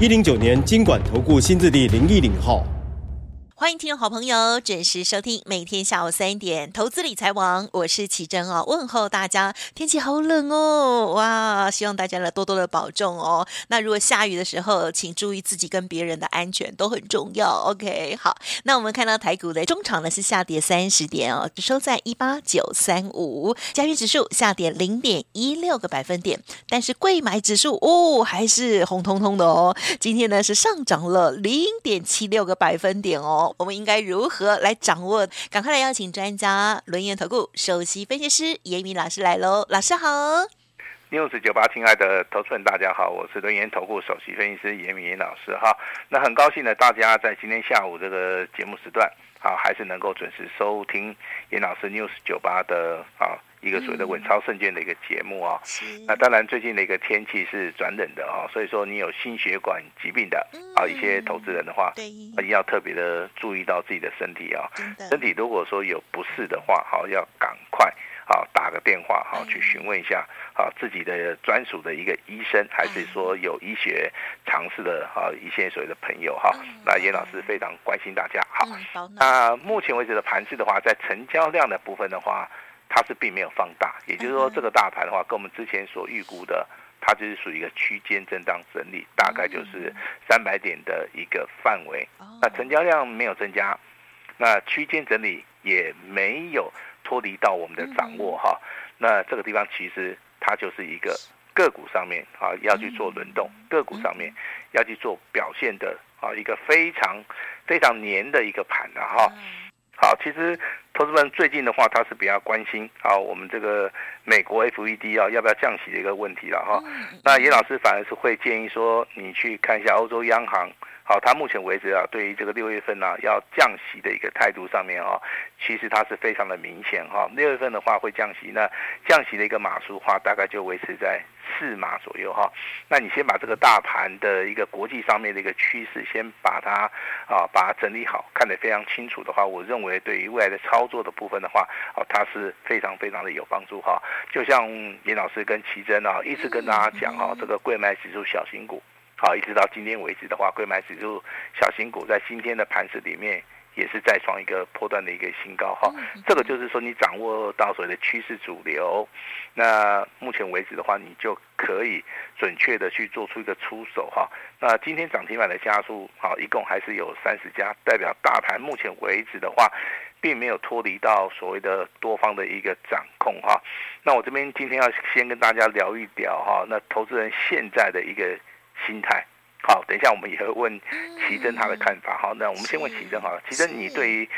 一零九年金管投顾新字第零一零号。欢迎听众好朋友准时收听每天下午三点投资理财王，我是奇珍哦，问候大家。天气好冷哦，哇，希望大家呢多多的保重哦。那如果下雨的时候，请注意自己跟别人的安全都很重要。OK，好，那我们看到台股的中场呢是下跌三十点哦，只收在一八九三五，加权指数下跌零点一六个百分点，但是柜买指数哦还是红彤彤的哦，今天呢是上涨了零点七六个百分点哦。我们应该如何来掌握？赶快来邀请专家轮源投顾首席分析师严明老师来喽！老师好，News 九八，亲爱的投资人大家好，我是轮源投顾首席分析师严明老师哈。那很高兴呢，大家在今天下午这个节目时段，啊，还是能够准时收听严老师 News 九八的啊。一个所谓的稳操胜券的一个节目啊，那当然最近的一个天气是转冷的啊，所以说你有心血管疾病的啊一些投资人的话，一定要特别的注意到自己的身体啊，身体如果说有不适的话，好要赶快啊打个电话好去询问一下啊自己的专属的一个医生，还是说有医学常识的啊一些所谓的朋友哈，那严老师非常关心大家好，那目前为止的盘势的话，在成交量的部分的话。它是并没有放大，也就是说，这个大盘的话，跟我们之前所预估的，它就是属于一个区间震荡整理，大概就是三百点的一个范围。那成交量没有增加，那区间整理也没有脱离到我们的掌握哈。那这个地方其实它就是一个个股上面啊要去做轮动，个股上面要去做表现的啊一个非常非常黏的一个盘的哈。好，其实投资们最近的话，他是比较关心啊，我们这个美国 FED 啊要不要降息的一个问题了哈。那严老师反而是会建议说，你去看一下欧洲央行。好，他目前为止啊，对于这个六月份呢、啊、要降息的一个态度上面啊，其实它是非常的明显哈。六月份的话会降息，那降息的一个码数话大概就维持在四码左右哈。那你先把这个大盘的一个国际上面的一个趋势先把它啊把它整理好，看得非常清楚的话，我认为对于未来的操作的部分的话，哦，它是非常非常的有帮助哈。就像严老师跟奇珍啊一直跟大家讲哈，这个贵买指数小型股。好，一直到今天为止的话，贵买指数小型股在今天的盘势里面也是再创一个波段的一个新高哈。这个就是说你掌握到所谓的趋势主流，那目前为止的话，你就可以准确的去做出一个出手哈。那今天涨停板的家数好，一共还是有三十家，代表大盘目前为止的话，并没有脱离到所谓的多方的一个掌控哈。那我这边今天要先跟大家聊一聊哈，那投资人现在的一个。心态好，等一下我们也会问奇珍他的看法。好，那我们先问奇珍好了。奇珍，你对于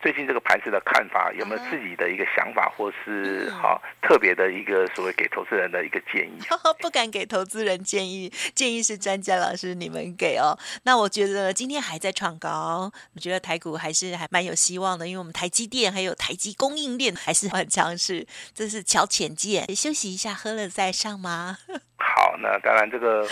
最近这个盘子的看法，有没有自己的一个想法，或是好特别的一个所谓给投资人的一个建议？不敢给投资人建议，建议是专家老师你们给哦。那我觉得今天还在创高，我觉得台股还是还蛮有希望的，因为我们台积电还有台积供应链还是很强势，这是乔浅见。休息一下，喝了再上吗？好，那当然这个。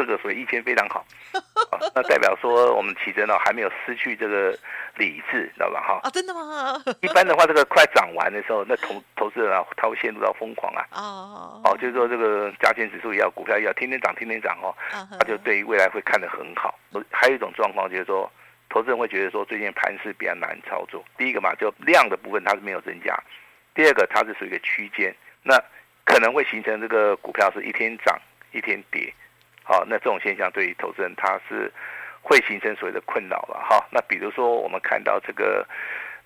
这个所以意见非常好，那代表说我们奇珍呢还没有失去这个理智，知道吧？哈啊，真的吗？一般的话，这个快涨完的时候，那投投资人啊，他会陷入到疯狂啊。哦哦，就是说这个加权指数也要，股票也要，天天涨，天天涨哦。他就对于未来会看得很好。还有一种状况就是说，投资人会觉得说，最近盘势比较难操作。第一个嘛，就量的部分它是没有增加；第二个，它是属于一个区间，那可能会形成这个股票是一天涨一天跌。好，那这种现象对于投资人他是会形成所谓的困扰了哈。那比如说我们看到这个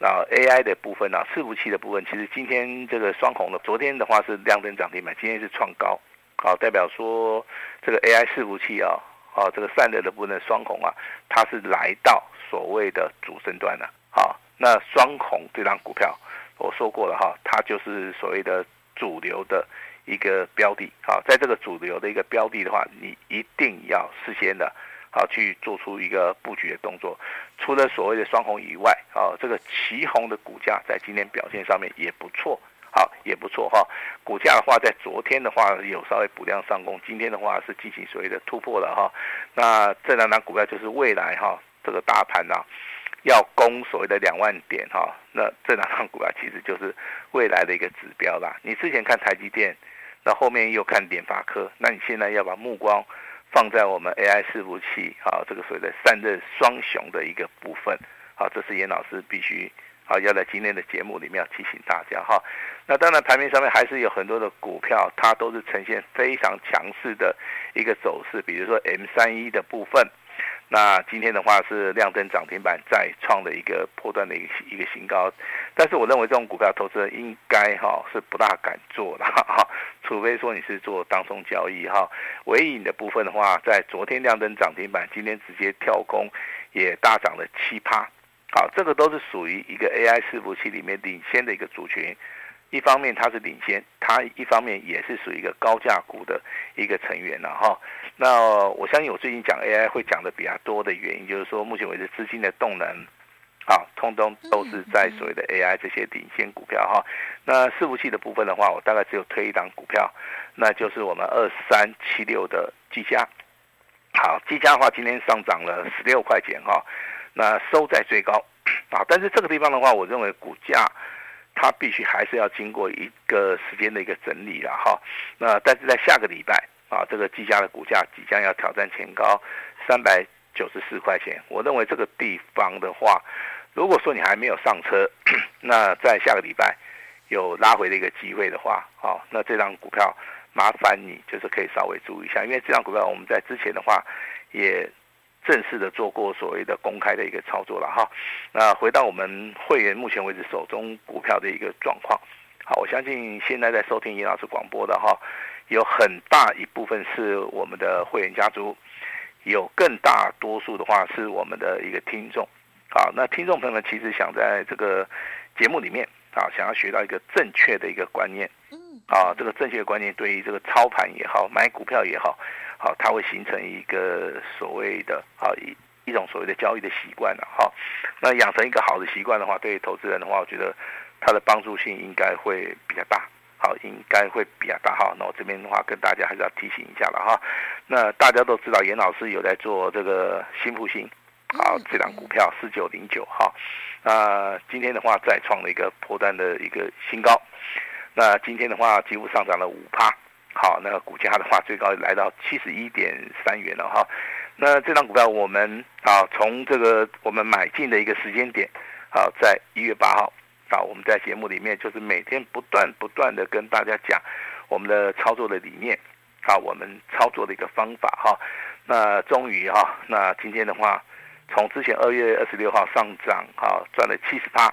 啊 AI 的部分啊，伺服器的部分，其实今天这个双红的，昨天的话是亮灯涨停板，今天是创高，好，代表说这个 AI 伺服器啊，啊这个散热的部分的双红啊，它是来到所谓的主升段了。好，那双红这张股票我说过了哈，它就是所谓的主流的一个标的，好，在这个主流的一个标的的话，你一定要事先的，好去做出一个布局的动作。除了所谓的双红以外，啊，这个旗红的股价在今天表现上面也不错，好，也不错哈。股价的话，在昨天的话有稍微补量上攻，今天的话是进行所谓的突破了哈。那这两档股票就是未来哈，这个大盘呐。要攻所谓的两万点哈，那这两张股票其实就是未来的一个指标啦。你之前看台积电，那后面又看联发科，那你现在要把目光放在我们 AI 伺服器啊，这个所谓的散热双雄的一个部分，好，这是严老师必须啊要在今天的节目里面要提醒大家哈。那当然盘面上面还是有很多的股票，它都是呈现非常强势的一个走势，比如说 M 三一的部分。那今天的话是亮灯涨停板，再创了一个破断的一个一个新高，但是我认为这种股票投资人应该哈是不大敢做的 哈，除非说你是做当中交易哈。纬颖的部分的话，在昨天亮灯涨停板，今天直接跳空，也大涨了七趴，好，这个都是属于一个 AI 伺服器里面领先的一个族群。一方面它是领先，它一方面也是属于一个高价股的一个成员了哈。那我相信我最近讲 AI 会讲的比较多的原因，就是说目前为止资金的动能，啊，通通都是在所谓的 AI 这些领先股票哈。那伺服器的部分的话，我大概只有推一档股票，那就是我们二三七六的技嘉。好，技嘉的话今天上涨了十六块钱哈，那收在最高啊。但是这个地方的话，我认为股价。它必须还是要经过一个时间的一个整理了哈，那但是在下个礼拜啊，这个技嘉的股价即将要挑战前高三百九十四块钱，我认为这个地方的话，如果说你还没有上车，那在下个礼拜有拉回的一个机会的话，好，那这张股票麻烦你就是可以稍微注意一下，因为这张股票我们在之前的话也。正式的做过所谓的公开的一个操作了哈，那回到我们会员目前为止手中股票的一个状况，好，我相信现在在收听尹老师广播的哈，有很大一部分是我们的会员家族，有更大多数的话是我们的一个听众，好，那听众朋友们其实想在这个节目里面啊，想要学到一个正确的一个观念，嗯。啊，这个正确的观念对于这个操盘也好，买股票也好。好，它会形成一个所谓的啊一一种所谓的交易的习惯了哈。那养成一个好的习惯的话，对于投资人的话，我觉得它的帮助性应该会比较大。好，应该会比较大哈。那我这边的话跟大家还是要提醒一下了哈。那大家都知道严老师有在做这个新复兴，好，这档股票四九零九哈。那今天的话再创了一个波段的一个新高。那今天的话几乎上涨了五趴。好，那股价的话，最高来到七十一点三元了哈。那这张股票我们啊，从这个我们买进的一个时间点，好，在一月八号，啊，我们在节目里面就是每天不断不断的跟大家讲我们的操作的理念，啊，我们操作的一个方法哈。那终于哈，那今天的话，从之前二月二十六号上涨，哈，赚了七十趴，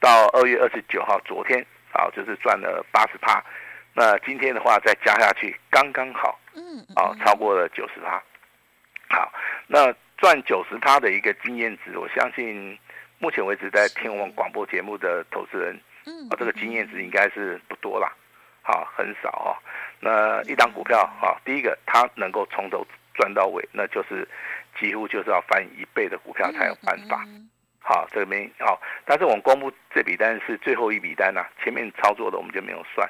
到二月二十九号昨天，啊，就是赚了八十趴。那今天的话再加下去，刚刚好，嗯，啊，超过了九十趴。好，那赚九十趴的一个经验值，我相信目前为止在听我们广播节目的投资人，嗯，啊，这个经验值应该是不多啦，好，很少啊。那一档股票啊，第一个它能够从头赚到尾，那就是几乎就是要翻一倍的股票才有办法。好，这边好，但是我们公布这笔单是最后一笔单呐，啊，前面操作的我们就没有算。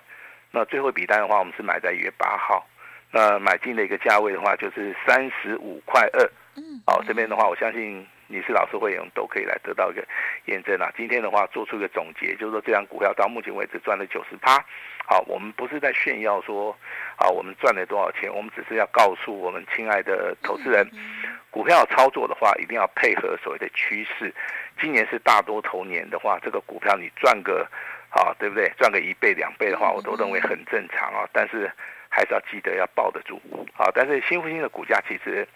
那最后一笔单的话，我们是买在一月八号，那买进的一个价位的话，就是三十五块二。嗯，好，这边的话，我相信你是老师会员都可以来得到一个验证啊。今天的话，做出一个总结，就是说这张股票到目前为止赚了九十趴。好，我们不是在炫耀说，啊，我们赚了多少钱，我们只是要告诉我们亲爱的投资人，股票操作的话，一定要配合所谓的趋势。今年是大多头年的话，这个股票你赚个。好，对不对？赚个一倍两倍的话，我都认为很正常啊。但是还是要记得要抱得住。啊，但是新复星的股价其实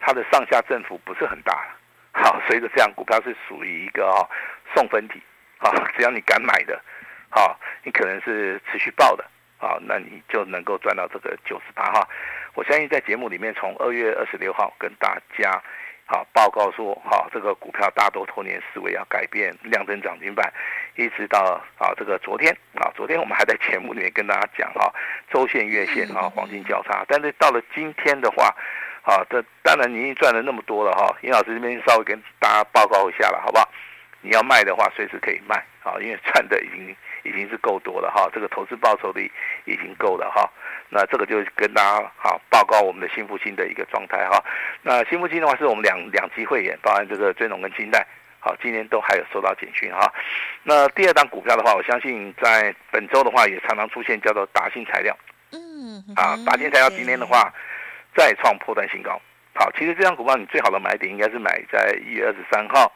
它的上下振幅不是很大。好，所以说这样股票是属于一个哈送分题。啊，只要你敢买的，好，你可能是持续抱的，好，那你就能够赚到这个九十八哈。我相信在节目里面，从二月二十六号跟大家好报告说，哈，这个股票大多头年思维要改变，量增涨停板，一直到啊这个昨天啊，昨天我们还在节目里面跟大家讲哈，周线、月线啊黄金交叉，但是到了今天的话，啊，这当然你已经赚了那么多了哈，严老师这边稍微跟大家报告一下了，好不好？你要卖的话，随时可以卖啊，因为赚的已经已经是够多了哈，这个投资报酬率已经够了哈。那这个就跟大家好报告我们的新复兴的一个状态哈。那新复兴的话，是我们两两级会员，包含这个尊龙跟金代，好，今天都还有收到简讯哈。那第二档股票的话，我相信在本周的话，也常常出现叫做达新材料，嗯，啊，达新材料今天的话再创破断新高。好，其实这张股票你最好的买点应该是买在一月二十三号。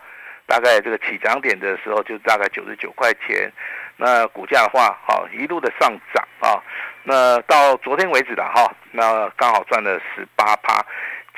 大概这个起涨点的时候就大概九十九块钱，那股价的话，好一路的上涨啊，那到昨天为止的哈，那刚好赚了十八趴，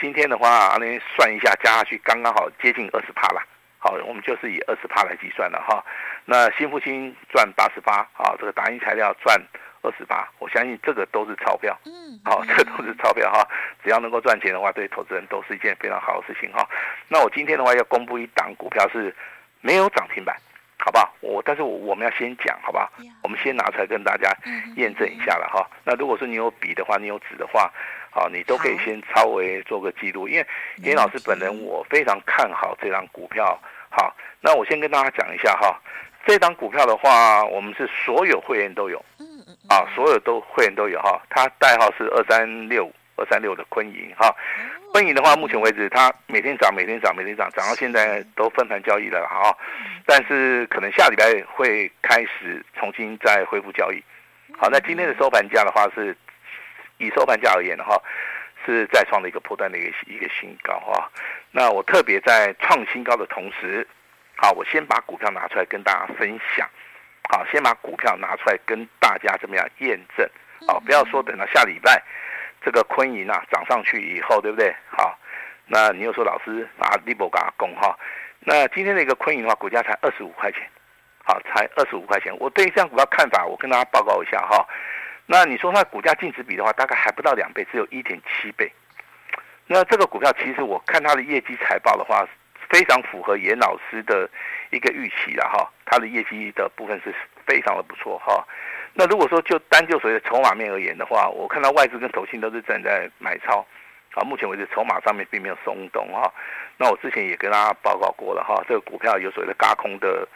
今天的话，那算一下加下去，刚刚好接近二十趴了，好，我们就是以二十趴来计算的哈，那新复星赚八十八，啊，这个打印材料赚。二十八，我相信这个都是钞票，嗯，好，这个都是钞票哈。只要能够赚钱的话，对投资人都是一件非常好的事情哈。那我今天的话要公布一档股票是没有涨停板，好不好？我但是我我们要先讲，好不好？我们先拿出来跟大家验证一下了哈。那如果说你有笔的话，你有纸的话，好，你都可以先稍微做个记录，因为严老师本人我非常看好这张股票。好，那我先跟大家讲一下哈，这张股票的话，我们是所有会员都有。嗯嗯啊，所有都会员都有哈，它代号是二三六二三六的坤银哈，坤银的话，目前为止它每天涨，每天涨，每天涨，涨到现在都分盘交易了哈，但是可能下礼拜会开始重新再恢复交易。好，那今天的收盘价的话是，以收盘价而言的话，是再创了一个破断的一个一个新高哈。那我特别在创新高的同时，好，我先把股票拿出来跟大家分享。好，先把股票拿出来跟大家怎么样验证？好，不要说等到下礼拜这个坤银啊涨上去以后，对不对？好，那你又说老师啊，利波嘎攻哈？那今天的一个坤银的话，股价才二十五块钱，好，才二十五块钱。我对这样股票看法，我跟大家报告一下哈。那你说它股价净值比的话，大概还不到两倍，只有一点七倍。那这个股票其实我看它的业绩财报的话，非常符合严老师的一个预期了哈。它的业绩的部分是非常的不错哈，那如果说就单就所谓的筹码面而言的话，我看到外资跟投信都是站在买超，啊，目前为止筹码上面并没有松动哈。那我之前也跟大家报告过了哈，这个股票有所谓的轧空的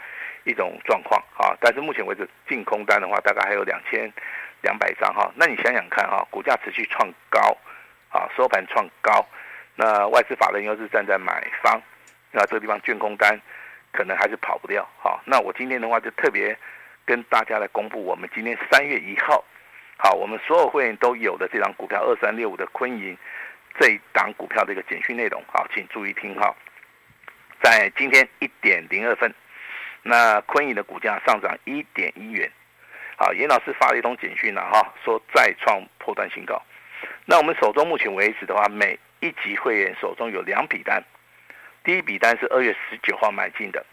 一种状况啊，但是目前为止净空单的话大概还有两千两百张哈。那你想想看哈，股价持续创高啊，收盘创高，那外资法人又是站在买方，那这个地方净空单。可能还是跑不掉，好，那我今天的话就特别跟大家来公布，我们今天三月一号，好，我们所有会员都有的这张股票二三六五的坤银这一档股票的一个简讯内容，好，请注意听哈，在今天一点零二分，那坤银的股价上涨一点一元，好，严老师发了一通简讯了哈，说再创波段新高，那我们手中目前为止的话，每一级会员手中有两笔单。第一笔单是二月十九号买进的，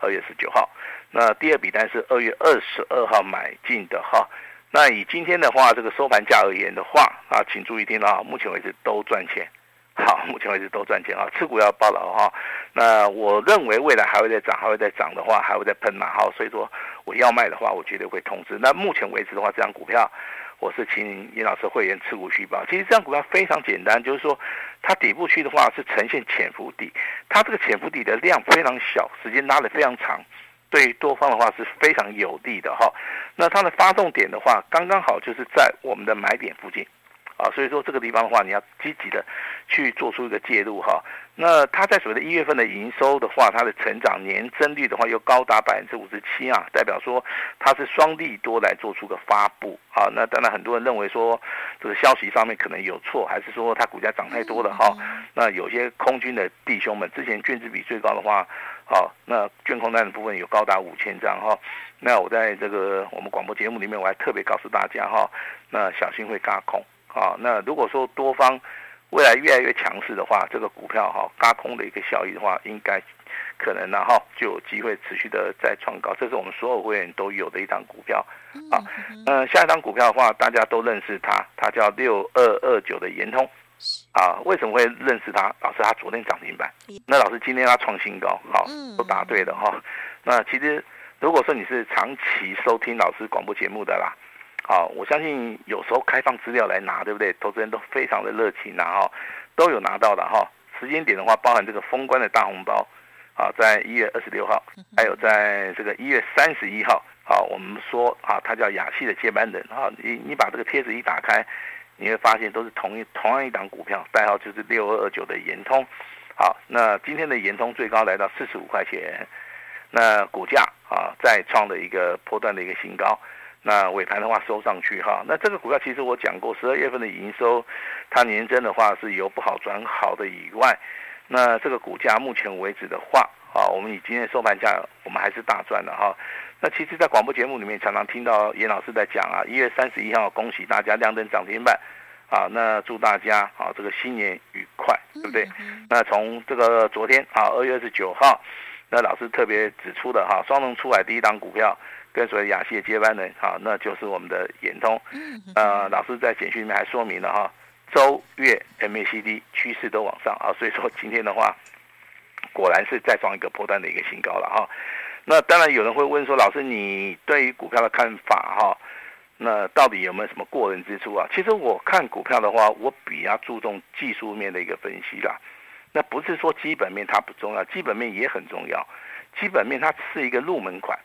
二月十九号。那第二笔单是二月二十二号买进的哈。那以今天的话，这个收盘价而言的话啊，请注意听啊，目前为止都赚钱。好，目前为止都赚钱啊，持股要抱牢哈。那我认为未来还会再涨，还会再涨的话，还会再喷嘛哈。所以说我要卖的话，我绝对会通知。那目前为止的话，这张股票。我是请严老师会员持股续报。其实这张股票非常简单，就是说它底部区的话是呈现潜伏底，它这个潜伏底的量非常小，时间拉得非常长，对多方的话是非常有利的哈。那它的发动点的话，刚刚好就是在我们的买点附近。啊，所以说这个地方的话，你要积极的去做出一个介入哈。那它在所谓的一月份的营收的话，它的成长年增率的话又高达百分之五十七啊，代表说它是双利多来做出个发布啊。那当然很多人认为说这个消息上面可能有错，还是说它股价涨太多了哈。那有些空军的弟兄们之前卷资比最高的话，好，那卷空单的部分有高达五千张哈。那我在这个我们广播节目里面，我还特别告诉大家哈，那小心会轧空。啊，那如果说多方未来越来越强势的话，这个股票哈轧空的一个效益的话，应该可能然后就有机会持续的再创高。这是我们所有会员都有的一档股票啊。嗯，下一档股票的话，大家都认识它，它叫六二二九的延通。啊，为什么会认识他？老师，他昨天涨停板。那老师今天他创新高，好，都答对了哈。那其实如果说你是长期收听老师广播节目的啦，好，我相信有时候开放资料来拿，对不对？投资人都非常的热情，然后都有拿到的哈。时间点的话，包含这个封关的大红包，啊，在一月二十六号，还有在这个一月三十一号，啊，我们说啊，他叫亚细的接班人啊，你你把这个贴子一打开。你会发现都是同一同样一档股票，代号就是六二二九的延通。好，那今天的延通最高来到四十五块钱，那股价啊再创了一个波段的一个新高。那尾盘的话收上去哈，那这个股票其实我讲过，十二月份的营收它年增的话是由不好转好的以外，那这个股价目前为止的话，啊，我们以今天收盘价，我们还是大赚的哈。那其实，在广播节目里面，常常听到严老师在讲啊，一月三十一号，恭喜大家亮灯涨停板，啊，那祝大家啊，这个新年愉快，对不对？那从这个昨天啊，二月二十九号，那老师特别指出的哈，双龙出海第一档股票，跟随亚细接班人，哈，那就是我们的延通。呃，老师在简讯里面还说明了哈，周月 MACD 趋势都往上啊，所以说今天的话，果然是再创一个波段的一个新高了哈。那当然有人会问说，老师，你对于股票的看法哈？那到底有没有什么过人之处啊？其实我看股票的话，我比较注重技术面的一个分析啦。那不是说基本面它不重要，基本面也很重要。基本面它是一个入门款。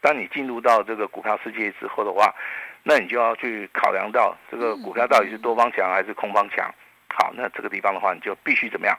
当你进入到这个股票世界之后的话，那你就要去考量到这个股票到底是多方强还是空方强。好，那这个地方的话，你就必须怎么样？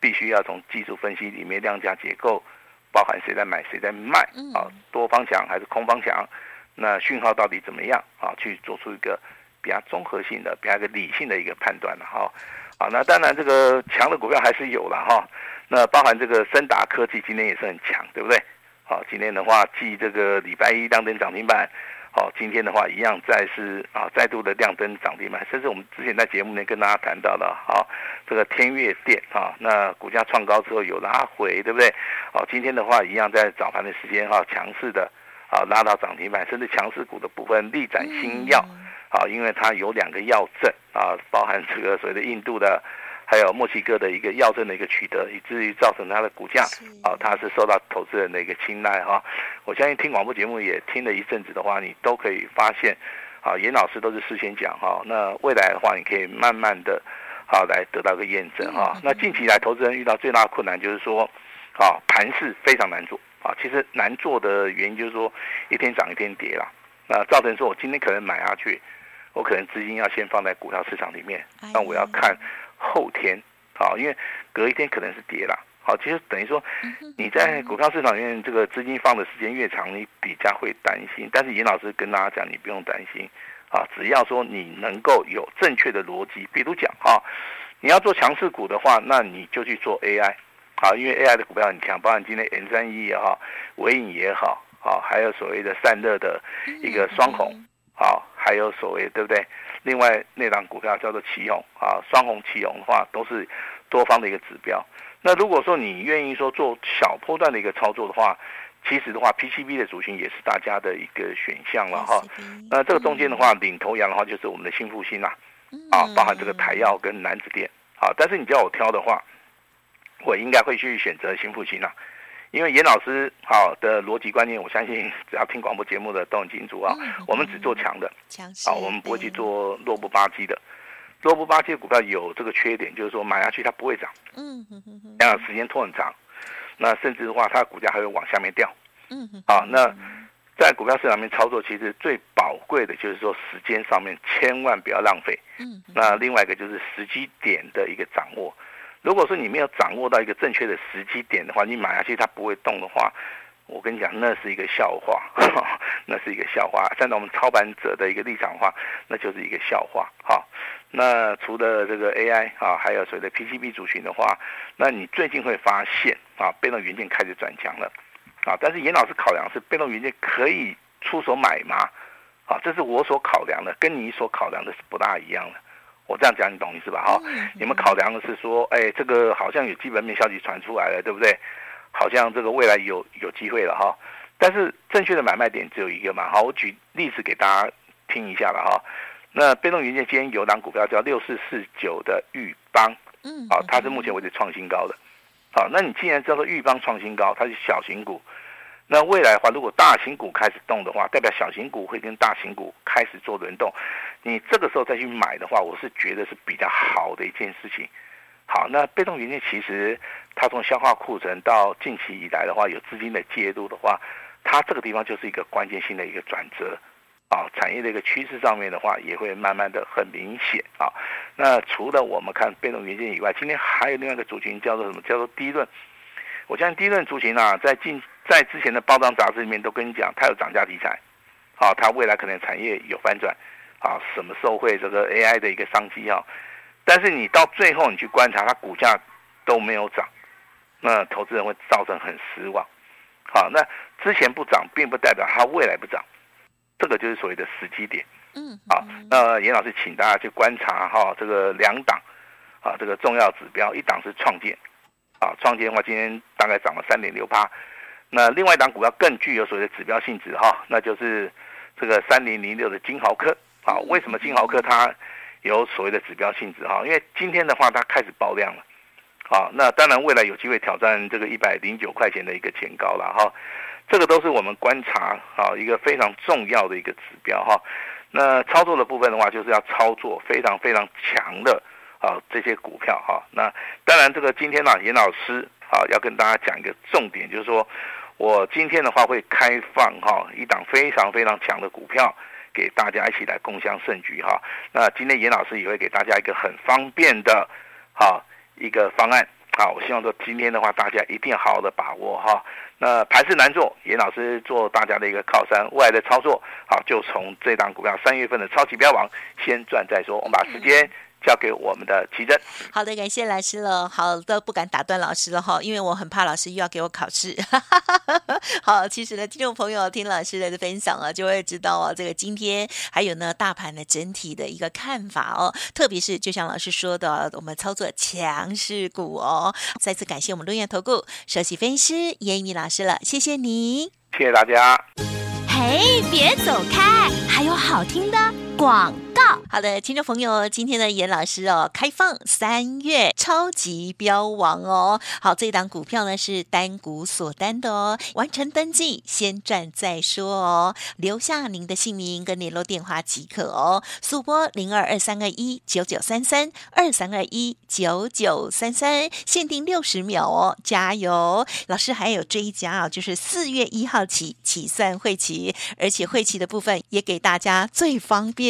必须要从技术分析里面量价结构。包含谁在买，谁在卖啊？多方强还是空方强？那讯号到底怎么样啊？去做出一个比较综合性的、比较一个理性的一个判断了哈。啊，那当然这个强的股票还是有了哈。那包含这个升达科技今天也是很强，对不对？好，今天的话继这个礼拜一亮灯涨停板。好，今天的话一样再是啊，再度的亮灯涨停板，甚至我们之前在节目内跟大家谈到了，好，这个天越电啊，那股价创高之后有拉回，对不对？好，今天的话一样在早盘的时间哈，强势的啊拉到涨停板，甚至强势股的部分力展新药，啊，因为它有两个药证啊，包含这个所谓的印度的。还有墨西哥的一个药证的一个取得，以至于造成它的股价啊，它是受到投资人的一个青睐哈。我相信听广播节目也听了一阵子的话，你都可以发现，啊，严老师都是事先讲哈。那未来的话，你可以慢慢的，好来得到个验证哈。那近期来，投资人遇到最大的困难就是说，啊，盘势非常难做啊。其实难做的原因就是说，一天涨一天跌啦。那造成说我今天可能买下去，我可能资金要先放在股票市场里面，那我要看。后天，好，因为隔一天可能是跌了，好，其实等于说你在股票市场里面这个资金放的时间越长，你比较会担心。但是严老师跟大家讲，你不用担心，啊，只要说你能够有正确的逻辑，比如讲啊，你要做强势股的话，那你就去做 AI，啊，因为 AI 的股票很强，包含今天 N 三一也好，微影也好，啊，还有所谓的散热的一个双红，好，还有所谓对不对？另外那档股票叫做奇勇啊，双红奇勇的话都是多方的一个指标。那如果说你愿意说做小波段的一个操作的话，其实的话 PCB 的族群也是大家的一个选项了哈。那这个中间的话，领头羊的话就是我们的新复兴啦，啊，包含这个台药跟南子电啊。但是你叫我挑的话，我应该会去选择新复兴啦。因为严老师好的逻辑观念，我相信只要听广播节目的都很清楚啊。我们只做强的，啊，我们不会去做弱不巴唧的。弱不巴唧的股票有这个缺点，就是说买下去它不会涨，嗯嗯嗯，这样时间拖很长，那甚至的话，它的股价还会往下面掉，嗯嗯，啊，那在股票市场里面操作，其实最宝贵的就是说时间上面千万不要浪费，嗯，那另外一个就是时机点的一个掌握。如果说你没有掌握到一个正确的时机点的话，你买下去它不会动的话，我跟你讲，那是一个笑话，那是一个笑话。站在我们操盘者的一个立场的话，那就是一个笑话。好，那除了这个 AI 啊，还有所谓的 PCB 族群的话，那你最近会发现啊，被动元件开始转强了啊。但是严老师考量是被动元件可以出手买吗？啊，这是我所考量的，跟你所考量的是不大一样的。我这样讲你懂意思吧？哈，你们考量的是说，哎，这个好像有基本面消息传出来了，对不对？好像这个未来有有机会了哈。但是正确的买卖点只有一个嘛。好，我举例子给大家听一下了哈。那被动元件今天有档股票叫六四四九的玉邦，嗯，好，它是目前为止创新高的。好，那你既然知道玉邦创新高，它是小型股。那未来的话，如果大型股开始动的话，代表小型股会跟大型股开始做轮动。你这个时候再去买的话，我是觉得是比较好的一件事情。好，那被动元件其实它从消化库存到近期以来的话，有资金的介入的话，它这个地方就是一个关键性的一个转折。啊，产业的一个趋势上面的话，也会慢慢的很明显啊。那除了我们看被动元件以外，今天还有另外一个族群叫做什么？叫做低论。我相信低论族群啊，在近在之前的报章杂志里面都跟你讲，它有涨价题材，好，它未来可能产业有翻转，啊，什么时候会这个 AI 的一个商机啊？但是你到最后你去观察，它股价都没有涨，那投资人会造成很失望。好，那之前不涨，并不代表它未来不涨，这个就是所谓的时机点。嗯，好，那严老师请大家去观察哈，这个两档啊，这个重要指标，一档是创建。啊，创建的话，今天大概涨了三点六八。那另外一档股票更具有所谓的指标性质哈，那就是这个三零零六的金豪科。啊，为什么金豪科它有所谓的指标性质哈？因为今天的话，它开始爆量了。啊，那当然未来有机会挑战这个一百零九块钱的一个前高了哈。这个都是我们观察啊一个非常重要的一个指标哈。那操作的部分的话，就是要操作非常非常强的。啊，这些股票哈，那当然这个今天呢，严老师啊要跟大家讲一个重点，就是说我今天的话会开放哈一档非常非常强的股票给大家一起来共享盛局哈。那今天严老师也会给大家一个很方便的哈一个方案啊，我希望说今天的话大家一定好好的把握哈。那盘势难做，严老师做大家的一个靠山，未来的操作好就从这档股票三月份的超级标王先赚再说，我们把时间。交给我们的奇珍。好的，感谢老师了。好的，不敢打断老师了哈，因为我很怕老师又要给我考试。好，其实呢，听众朋友听老师的分享啊，就会知道哦，这个今天还有呢，大盘的整体的一个看法哦，特别是就像老师说的，我们操作强势股哦。再次感谢我们伦元投顾首席分析师严一鸣老师了，谢谢你，谢谢大家。嘿，别走开，还有好听的广告。好的，听众朋友，今天的严老师哦，开放三月超级标王哦。好，这档股票呢是单股锁单的哦，完成登记先赚再说哦，留下您的姓名跟联络电话即可哦。速拨零二二三二一九九三三二三二一九九三三，限定六十秒哦，加油！老师还有追加啊，就是四月一号起起算会期，而且会期的部分也给大家最方便